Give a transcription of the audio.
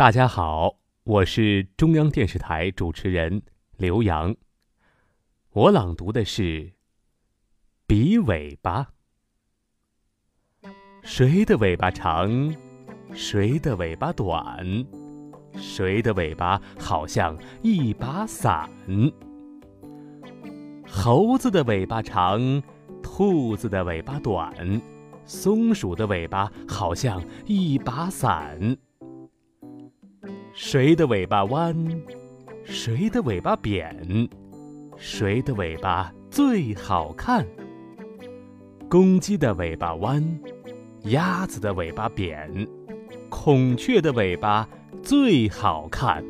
大家好，我是中央电视台主持人刘洋。我朗读的是《比尾巴》。谁的尾巴长？谁的尾巴短？谁的尾巴好像一把伞？猴子的尾巴长，兔子的尾巴短，松鼠的尾巴好像一把伞。谁的尾巴弯？谁的尾巴扁？谁的尾巴最好看？公鸡的尾巴弯，鸭子的尾巴扁，孔雀的尾巴最好看。